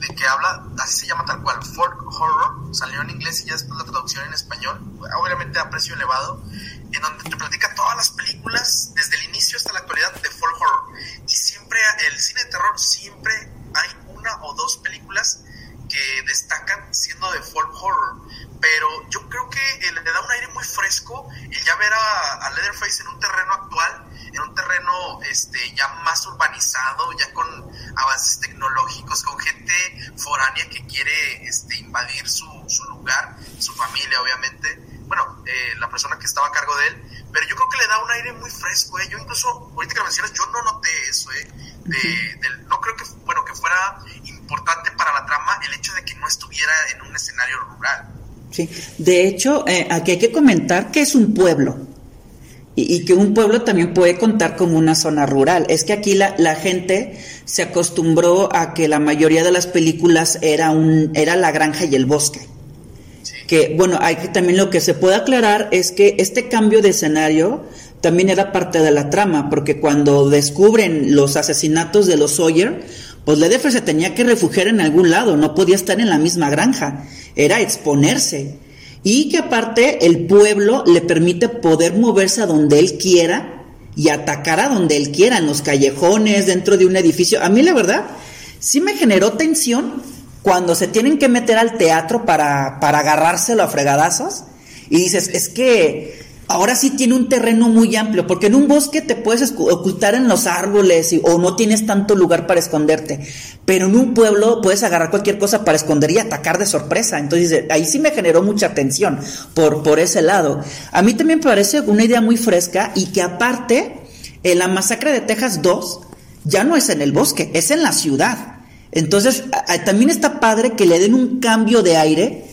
de que habla, así se llama tal cual, folk horror, salió en inglés y ya después la traducción en español, obviamente a precio elevado, en donde te platica todas las películas desde el inicio hasta la actualidad de folk horror. Y siempre, el cine de terror, siempre hay una o dos películas que destacan siendo de folk horror. Pero yo creo que le da un aire muy fresco el ya ver a, a Leatherface en un terreno actual en un terreno este, ya más urbanizado, ya con avances tecnológicos, con gente foránea que quiere este, invadir su, su lugar, su familia obviamente, bueno, eh, la persona que estaba a cargo de él, pero yo creo que le da un aire muy fresco, ¿eh? yo incluso, ahorita que lo mencionas, yo no noté eso, ¿eh? no creo que, bueno, que fuera importante para la trama el hecho de que no estuviera en un escenario rural. Sí, de hecho, eh, aquí hay que comentar que es un pueblo y, que un pueblo también puede contar como una zona rural. Es que aquí la, la, gente se acostumbró a que la mayoría de las películas era, un, era la granja y el bosque. Que bueno, hay que también lo que se puede aclarar es que este cambio de escenario también era parte de la trama, porque cuando descubren los asesinatos de los Sawyer, pues Ledefer se tenía que refugiar en algún lado, no podía estar en la misma granja, era exponerse y que aparte el pueblo le permite poder moverse a donde él quiera y atacar a donde él quiera, en los callejones, dentro de un edificio. A mí la verdad sí me generó tensión cuando se tienen que meter al teatro para, para agarrárselo a fregadazos y dices, es que ahora sí tiene un terreno muy amplio, porque en un bosque te puedes ocultar en los árboles o no tienes tanto lugar para esconderte, pero en un pueblo puedes agarrar cualquier cosa para esconder y atacar de sorpresa. Entonces ahí sí me generó mucha atención por, por ese lado. A mí también me parece una idea muy fresca y que aparte, en la masacre de Texas 2 ya no es en el bosque, es en la ciudad. Entonces, también está padre que le den un cambio de aire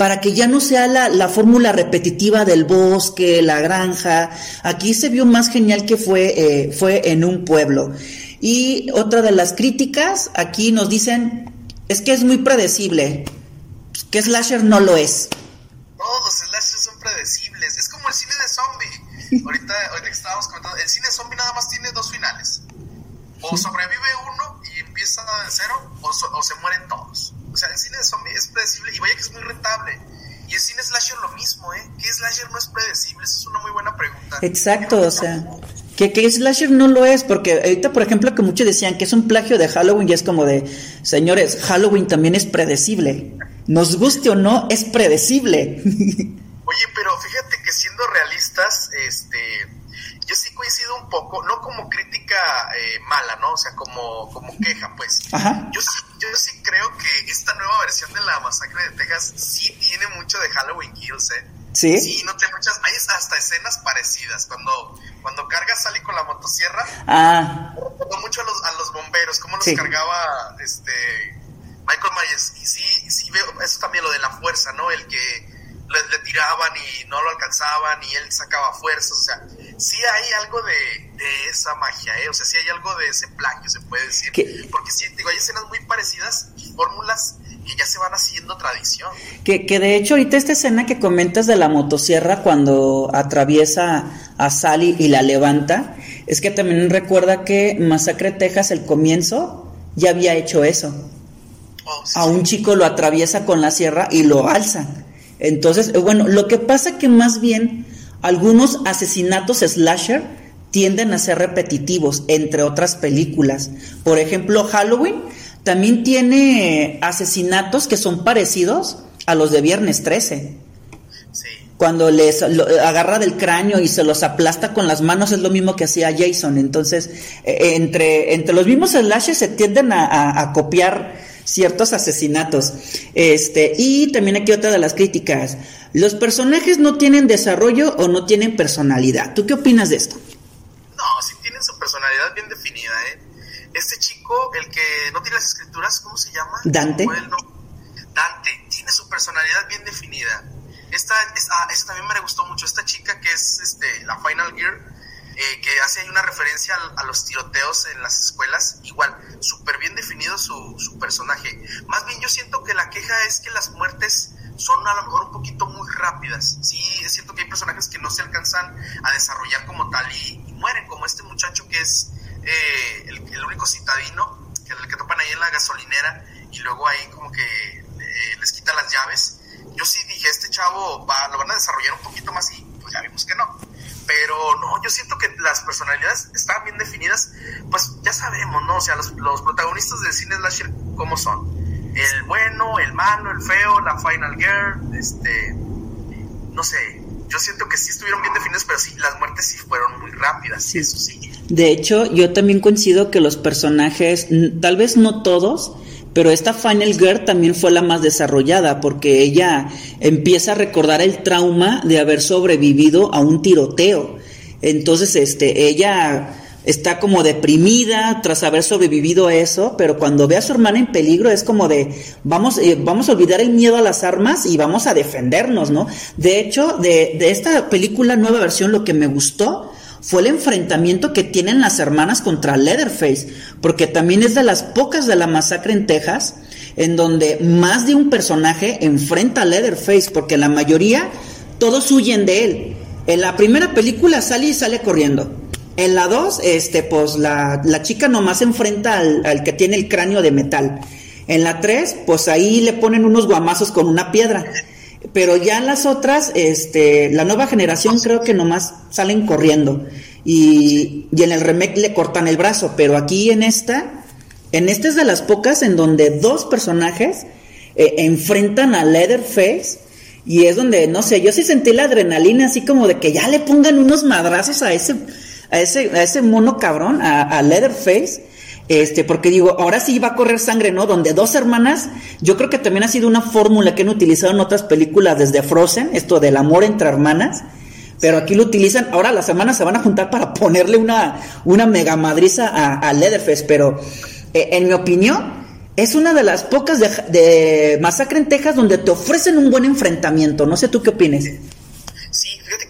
para que ya no sea la, fórmula repetitiva del bosque, la granja. Aquí se vio más genial que fue, eh, fue en un pueblo. Y otra de las críticas, aquí nos dicen, es que es muy predecible, que Slasher no lo es. Todos los slashers son predecibles, es como el cine de zombie. ahorita, ahorita que estábamos comentando, el cine de zombie nada más tiene dos finales. O sobrevive uno y empieza de cero, o, o se mueren todos. O sea, el cine de zombie es predecible y vaya que es muy rentable. Y el cine slasher lo mismo, ¿eh? ¿Qué slasher no es predecible? Esa es una muy buena pregunta. Exacto, o sea, Que, que Slasher no lo es, porque ahorita, por ejemplo, que muchos decían que es un plagio de Halloween, y es como de, señores, Halloween también es predecible. Nos guste o no, es predecible. Oye, pero fíjate que siendo realistas, este, yo sí coincido un poco, no como crítica eh, mala, ¿no? O sea, como, como queja, pues. Yo sí, yo sí creo que esta nueva versión de la masacre de Texas sí tiene mucho de Halloween Kills, ¿eh? Sí. Sí, no te muchas, hay hasta escenas parecidas. Cuando, cuando carga Sally con la motosierra, ah. mucho a los, a los bomberos, cómo los cargaba este Michael Myers. Y sí, sí veo, eso también lo de la fuerza, ¿no? El que le, tiraban y no lo alcanzaban y él sacaba fuerzas, o sea, sí hay algo de, esa magia, ¿eh? o sea, sí hay algo de ese plagio, se puede decir, porque sí, digo, hay escenas muy parecidas y fórmulas que ya se van haciendo tradición. Que, que de hecho ahorita esta escena que comentas de la motosierra cuando atraviesa a Sally y la levanta, es que también recuerda que Masacre Texas, el comienzo, ya había hecho eso. Oh, a un chico lo atraviesa con la sierra y lo alza. Entonces, eh, bueno, lo que pasa que más bien algunos asesinatos slasher tienden a ser repetitivos, entre otras películas. Por ejemplo, Halloween también tiene asesinatos que son parecidos a los de Viernes 13. Cuando les agarra del cráneo y se los aplasta con las manos es lo mismo que hacía Jason. Entonces, eh, entre, entre los mismos slashers se tienden a copiar ciertos asesinatos. Este, y también aquí otra de las críticas. Los personajes no tienen desarrollo o no tienen personalidad. ¿Tú qué opinas de esto? No, sí tienen su personalidad bien definida, ¿eh? Este chico, el que no tiene las escrituras, ¿cómo se llama? Dante. Dante, tiene su personalidad bien definida. Esta, esta, esta también me gustó mucho. Esta chica que es este, la Final Gear, eh, que hace ahí una referencia a, los tiroteos en las escuelas, igual, súper bien definido su, su, personaje. Más bien yo siento que la queja es que las muertes son a lo mejor un poquito muy rápidas. Sí, es cierto que hay personajes que no se alcanzan a desarrollar como tal y, mueren, como este muchacho que es eh, el, único citadino, que el que topan ahí en la gasolinera y luego ahí como que eh, les quita las llaves. Yo sí dije, este chavo va, lo van a desarrollar un poquito más y pues ya vimos que no pero no, yo siento que las personalidades están bien definidas, pues ya sabemos, ¿no? O sea, los, los protagonistas del cine slasher, ¿cómo son? El bueno, el malo, el feo, la final girl, este, no sé, yo siento que sí estuvieron bien definidos, pero sí, las muertes sí fueron muy rápidas, De hecho, yo también coincido que los personajes, tal vez no todos, pero esta Final Girl también fue la más desarrollada porque ella empieza a recordar el trauma de haber sobrevivido a un tiroteo. Entonces, este, ella está como deprimida tras haber sobrevivido a eso, pero cuando ve a su hermana en peligro es como de vamos, eh, vamos a olvidar el miedo a las armas y vamos a defendernos, ¿no? De hecho, de, de esta película nueva versión lo que me gustó fue el enfrentamiento que tienen las hermanas contra Leatherface, porque también es de las pocas de la masacre en Texas en donde más de un personaje enfrenta a Leatherface, porque la mayoría todos huyen de él. En la primera película sale y sale corriendo. En la dos, este, pues la, la chica nomás enfrenta al, al, que tiene el cráneo de metal. En la tres, pues ahí le ponen unos guamazos con una piedra. Pero ya las otras, este, la nueva generación creo que nomás salen corriendo. Y, y en el remake le cortan el brazo. Pero aquí en esta, en esta es de las pocas en donde dos personajes eh, enfrentan a Leatherface. Y es donde, no sé, yo sí sentí la adrenalina así como de que ya le pongan unos madrazos a ese, a ese, a ese mono cabrón, a Leatherface este, porque digo, ahora sí va a correr sangre, ¿no? Donde dos hermanas, yo creo que también ha sido una fórmula que han utilizado en otras películas desde Frozen, esto del amor entre hermanas, pero aquí lo utilizan, ahora las hermanas se van a juntar para ponerle una, una mega madriza a, a pero eh, en mi opinión, es una de las pocas de, de, Masacre en Texas donde te ofrecen un buen enfrentamiento, no sé tú qué opinas. Sí, fíjate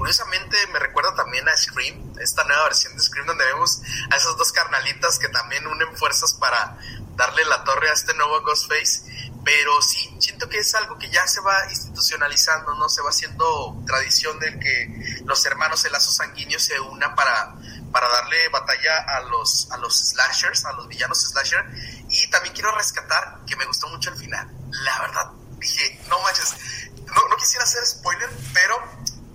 curiosamente me recuerda también a Scream, esta nueva versión de Scream donde vemos a esas dos carnalitas que también unen fuerzas para darle la torre a este nuevo Ghostface. Pero sí, siento que es algo que ya se va institucionalizando, ¿no? Se va haciendo tradición de que los hermanos, el lazo sanguíneo, se unan para, para darle batalla a los, a los slashers, a los villanos slasher. Y también quiero rescatar que me gustó mucho el final. La verdad, dije, no manches, no, no quisiera hacer spoiler, pero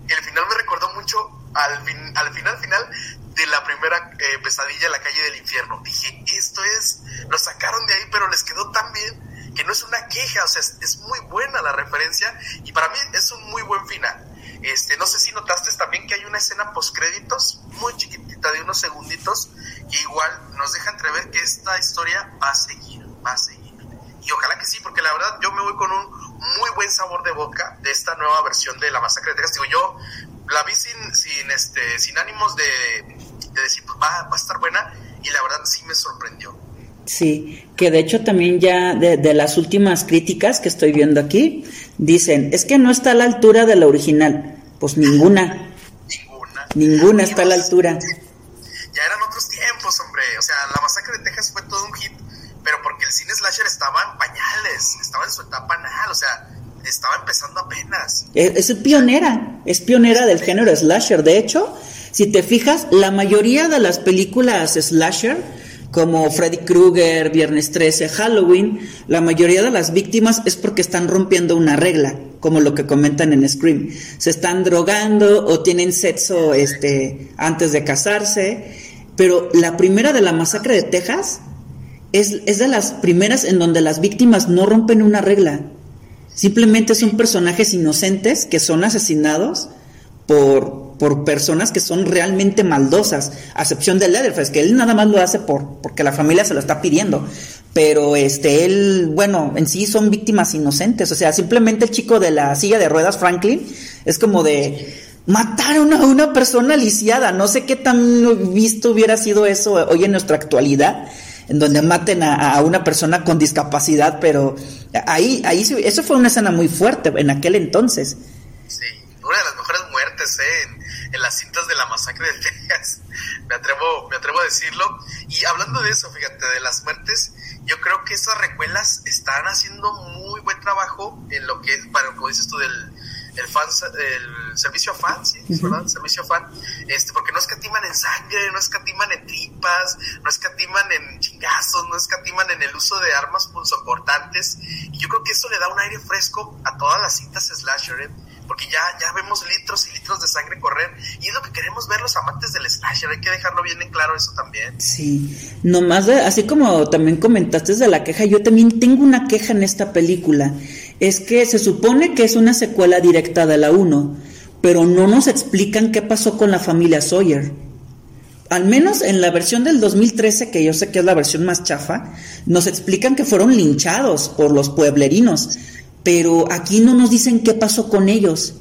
el final me recordó mucho al, fin, al final final de la primera eh, pesadilla la calle del infierno. Dije, esto es, lo sacaron de ahí, pero les quedó tan bien que no es una queja, o sea, es, muy buena la referencia y para mí es un muy buen final. Este, no sé si notaste también que hay una escena postcréditos muy chiquitita de unos segunditos que igual nos deja entrever que esta historia va a seguir, va a seguir. Y ojalá que sí, porque la verdad yo me voy con un muy buen sabor de boca de esta nueva versión de la masacre de Texas. Digo, yo la vi sin, sin, este, sin ánimos de, decir, pues va, va a estar buena y la verdad sí me sorprendió. Sí, que de hecho también ya de, las últimas críticas que estoy viendo aquí, dicen, es que no está a la altura de la original. Pues ninguna. Ninguna. Ninguna está a la altura. Sea, estaba empezando apenas. Es, es pionera, es pionera del género slasher. De hecho, si te fijas, la mayoría de las películas slasher como Freddy Krueger, Viernes 13, Halloween, la mayoría de las víctimas es porque están rompiendo una regla, como lo que comentan en Scream. Se están drogando o tienen sexo este, antes de casarse. Pero la primera de la masacre de Texas es, es de las primeras en donde las víctimas no rompen una regla. Simplemente son personajes inocentes que son asesinados por, por personas que son realmente maldosas, a excepción de Leatherface, que él nada más lo hace por, porque la familia se lo está pidiendo. Pero este, él, bueno, en sí son víctimas inocentes. O sea, simplemente el chico de la silla de ruedas, Franklin, es como de mataron a una persona lisiada. No sé qué tan visto hubiera sido eso hoy en nuestra actualidad, en donde maten a, a una persona con discapacidad, pero ahí, ahí, eso fue una escena muy fuerte en aquel entonces. Sí una de las mejores muertes ¿eh? en, las cintas de la masacre de Texas. me atrevo, me atrevo a decirlo. Y hablando de eso, fíjate, de las muertes, yo creo que esas recuelas están haciendo muy buen trabajo en lo que es, para como dices tú, del el, fan, el servicio a fan, ¿sí? ¿verdad? servicio fan, este, porque no escatiman en sangre, no escatiman en tripas, no escatiman en chingazos, no escatiman en el uso de armas punzocortantes. Y yo creo que eso le da un aire fresco a todas las cintas slasher, ¿eh? porque ya, ya vemos litros y litros de sangre correr y es lo que queremos ver los amantes del slasher, hay que dejarlo bien en claro eso también. Sí, nomás así como también comentaste de la queja, yo también tengo una queja en esta película, es que se supone que es una secuela directa de la 1, pero no nos explican qué pasó con la familia Sawyer. Al menos en la versión del 2013, que yo sé que es la versión más chafa, nos explican que fueron linchados por los pueblerinos pero aquí no nos dicen qué pasó con ellos.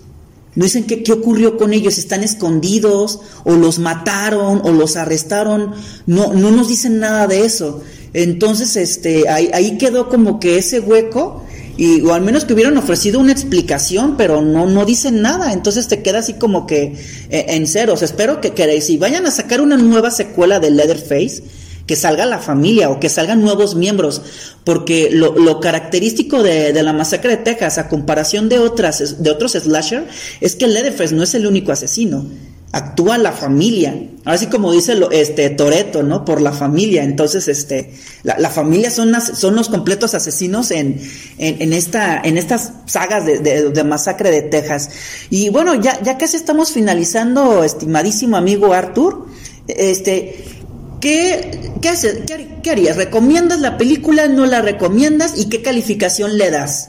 No dicen qué, ocurrió con ellos, están escondidos, o los mataron, o los arrestaron, no, no nos dicen nada de eso. Entonces, este, ahí quedó como que ese hueco, y, o al menos que hubieran ofrecido una explicación, pero no, no dicen nada, entonces te queda así como que eh, en ceros. Espero que queréis, si vayan a sacar una nueva secuela de Leatherface, que salga la familia o que salgan nuevos miembros, porque lo, lo característico de, de, la masacre de Texas a comparación de otras de otros slasher es que Leatherface no es el único asesino, actúa la familia, así como dice lo, este Toreto, ¿no? Por la familia, entonces este la, familia son los completos asesinos en, en, esta en estas sagas de, de, masacre de Texas y bueno ya casi estamos finalizando, estimadísimo amigo Arthur, este ¿Qué, qué, haces, qué, harías? ¿Recomiendas la película? ¿No la recomiendas? ¿Y qué calificación le das?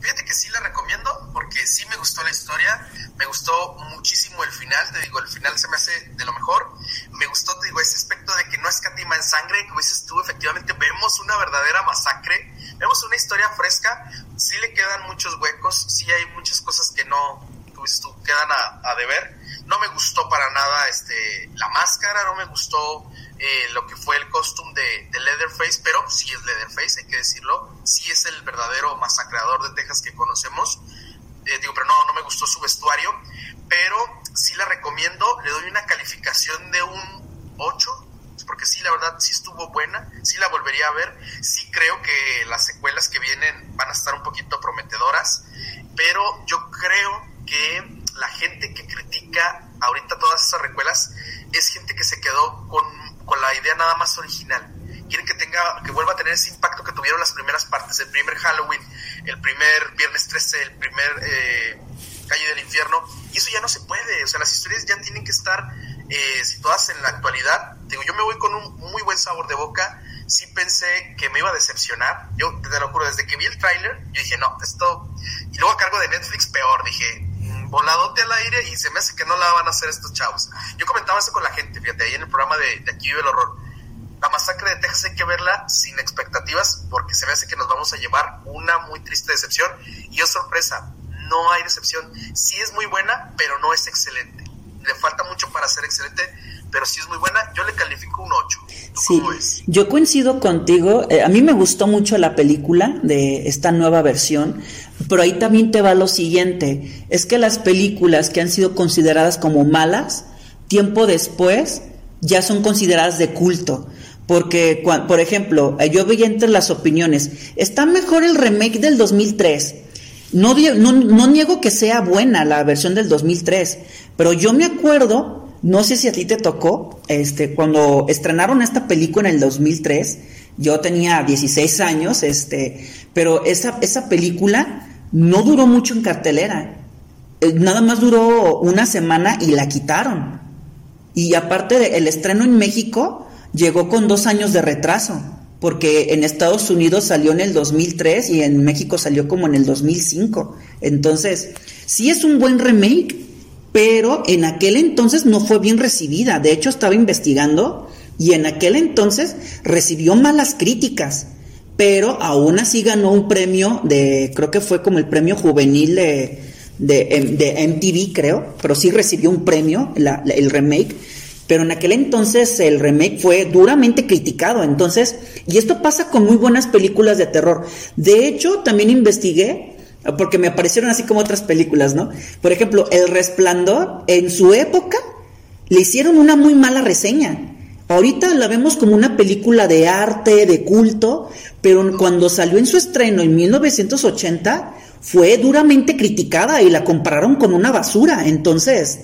Fíjate que sí la recomiendo porque sí me gustó la historia, me gustó muchísimo el final, te digo, el final se me hace de lo mejor. Me gustó, te digo, ese aspecto de que no escatima en sangre, como dices tú, efectivamente vemos una verdadera masacre, vemos una historia fresca, sí le quedan muchos huecos, sí hay muchas cosas que no, como dices tú, quedan a, a deber no me gustó para nada este, la máscara, no me gustó eh, lo que fue el costume de, Leatherface, pero sí es Leatherface, hay que decirlo. Sí es el verdadero masacrador de Texas que conocemos. Eh, digo, pero no, no me gustó su vestuario. Pero sí la recomiendo, le doy una calificación de un 8, porque sí, la verdad, sí estuvo buena, sí la volvería a ver, sí creo que las secuelas que vienen van a estar un poquito prometedoras, pero yo creo que la gente que critica ahorita todas esas recuelas es gente que se quedó con, con la idea nada más original. Quieren que tenga, que vuelva a tener ese impacto que tuvieron las primeras partes, el primer Halloween, el primer Viernes 13, el primer eh, Calle del Infierno, y eso ya no se puede, o sea, las historias ya tienen que estar eh, situadas en la actualidad. Digo, yo me voy con un muy buen sabor de boca, sí pensé que me iba a decepcionar. Yo te lo juro, desde que vi el tráiler, yo dije, no, esto... Y luego a cargo de Netflix, peor, dije, mm, voladote al aire y se me hace que no la van a hacer estos chavos. Yo comentaba eso con la gente, fíjate, ahí en el programa de, de Aquí vive el horror. La masacre de Texas hay que verla sin expectativas porque se me hace que nos vamos a llevar una muy triste decepción. Y yo sorpresa, no hay decepción. Sí es muy buena, pero no es excelente. Le falta mucho para ser excelente, pero sí es muy buena. Yo le califico un 8. Sí, yo coincido contigo. Eh, a mí me gustó mucho la película de esta nueva versión, pero ahí también te va lo siguiente. Es que las películas que han sido consideradas como malas, tiempo después ya son consideradas de culto. Porque, por ejemplo, eh, yo veía entre las opiniones, está mejor el remake del 2003. No, no, niego que sea buena la versión del 2003, pero yo me acuerdo, no sé si a ti te tocó, este, cuando estrenaron esta película en el 2003, yo tenía 16 años, este, pero esa, esa película no duró mucho en cartelera. Eh, nada más duró una semana y la quitaron. Y aparte del estreno en México, llegó con dos años de retraso, porque en Estados Unidos salió en el 2003 y en México salió como en el 2005. Entonces, sí es un buen remake, pero en aquel entonces no fue bien recibida. De hecho, estaba investigando y en aquel entonces recibió malas críticas, pero aún así ganó un premio de, creo que fue como el premio juvenil de, de, MTV, creo, pero sí recibió un premio, el remake pero en aquel entonces el remake fue duramente criticado. Entonces, y esto pasa con muy buenas películas de terror. De hecho, también investigué, porque me aparecieron así como otras películas, ¿no? Por ejemplo, El Resplandor, en su época, le hicieron una muy mala reseña. Ahorita la vemos como una película de arte, de culto, pero cuando salió en su estreno en 1980, fue duramente criticada y la compararon con una basura. Entonces,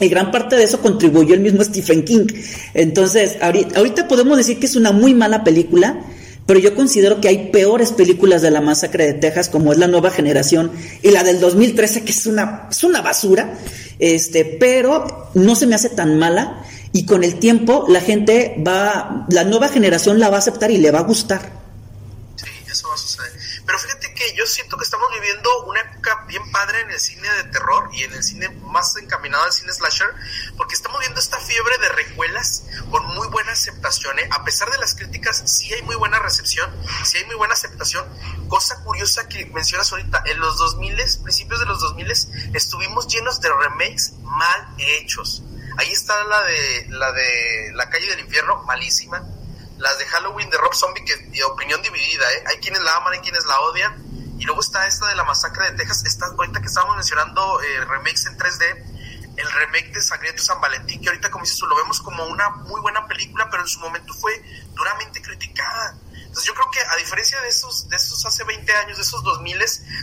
y gran parte de eso contribuyó el mismo Stephen King. Entonces, ahorita, podemos decir que es una muy mala película, pero yo considero que hay peores películas de la masacre de Texas, como es la nueva generación, y la del 2013, que es una, es una basura, este, pero no se me hace tan mala, y con el tiempo la gente va, la nueva generación la va a aceptar y le va a gustar. Sí, eso va a suceder. Pero fíjate que yo siento que estamos viviendo una bien padre en el cine de terror y en el cine más encaminado al cine slasher, porque estamos viendo esta fiebre de recuelas con muy buena aceptación. ¿eh? A pesar de las críticas, sí hay muy buena recepción, sí hay muy buena aceptación. Cosa curiosa que mencionas ahorita, en los 2000, principios de los 2000, estuvimos llenos de remakes mal hechos. Ahí está la de la de La calle del infierno, malísima las de Halloween de Rob Zombie, que de opinión dividida, ¿eh? Hay quienes la aman, hay quienes la odian. Y luego está esta de la masacre de Texas, está, ahorita que estábamos mencionando eh, remakes en 3D, el remake de Sangriento San Valentín, que ahorita como dices lo vemos como una muy buena película, pero en su momento fue duramente criticada. Entonces yo creo que a diferencia de esos, de esos hace 20 años, de esos 2000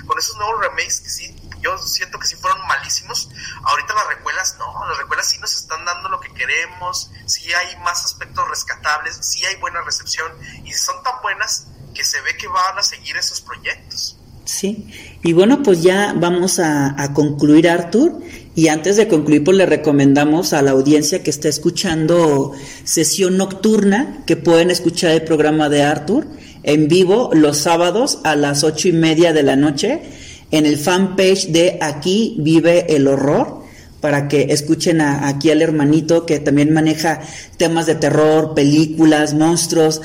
con esos nuevos remakes que sí, yo siento que sí fueron malísimos, ahorita las recuelas no, las recuelas sí nos están dando lo que queremos, sí hay más aspectos rescatables, sí hay buena recepción y son tan buenas que se ve que van a seguir esos proyectos. Sí, y bueno, pues ya vamos a, a concluir, Arthur. Y antes de concluir, pues le recomendamos a la audiencia que está escuchando sesión nocturna que pueden escuchar el programa de Arthur en vivo los sábados a las ocho y media de la noche en el fanpage de Aquí vive el horror para que escuchen aquí al hermanito que también maneja temas de terror, películas, monstruos.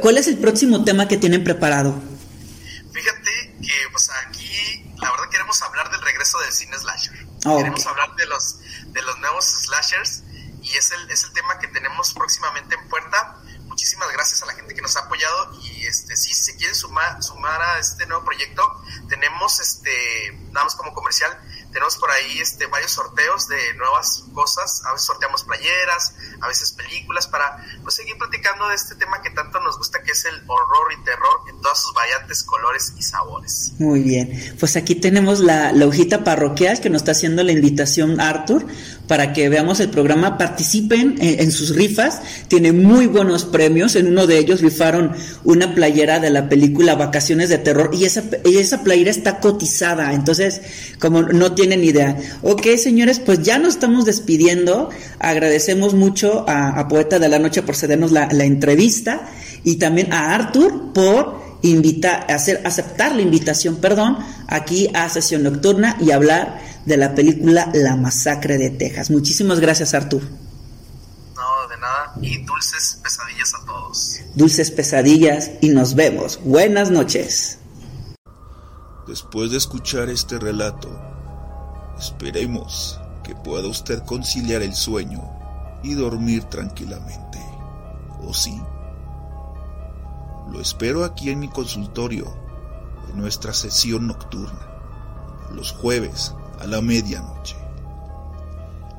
¿Cuál es el próximo tema que tienen preparado? Fíjate que pues aquí la verdad queremos hablar del regreso del cine slasher. Queremos hablar de los, de los nuevos slashers y es el, es el tema que tenemos próximamente en puerta. Muchísimas gracias a la gente que nos ha apoyado y este sí, si se quieren sumar, sumar a este nuevo proyecto, tenemos este, nada más como comercial, tenemos por ahí este, varios sorteos de nuevas cosas. A veces sorteamos playeras, a veces películas, para pues, seguir platicando de este tema que tanto nos gusta, que es el horror y terror en todas sus variantes, colores y sabores. Muy bien. Pues aquí tenemos la, la hojita parroquial que nos está haciendo la invitación Arthur para que veamos el programa, participen en, sus rifas, tiene muy buenos premios, en uno de ellos rifaron una playera de la película Vacaciones de Terror y esa, esa playera está cotizada, entonces como no tienen idea. Ok, señores, pues ya nos estamos despidiendo, agradecemos mucho a, Poeta de la Noche por cedernos la, entrevista y también a Arthur por invitar, hacer, aceptar la invitación, perdón, aquí a Sesión Nocturna y hablar de la película La Masacre de Texas. Muchísimas gracias, Arthur. No, de nada. Y dulces pesadillas a todos. Dulces pesadillas y nos vemos. Buenas noches. Después de escuchar este relato, esperemos que pueda usted conciliar el sueño y dormir tranquilamente. ¿O sí? Lo espero aquí en mi consultorio, en nuestra sesión nocturna, los jueves a la medianoche.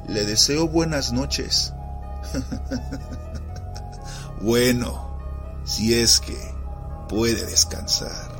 Le deseo buenas noches. bueno, si es que puede descansar.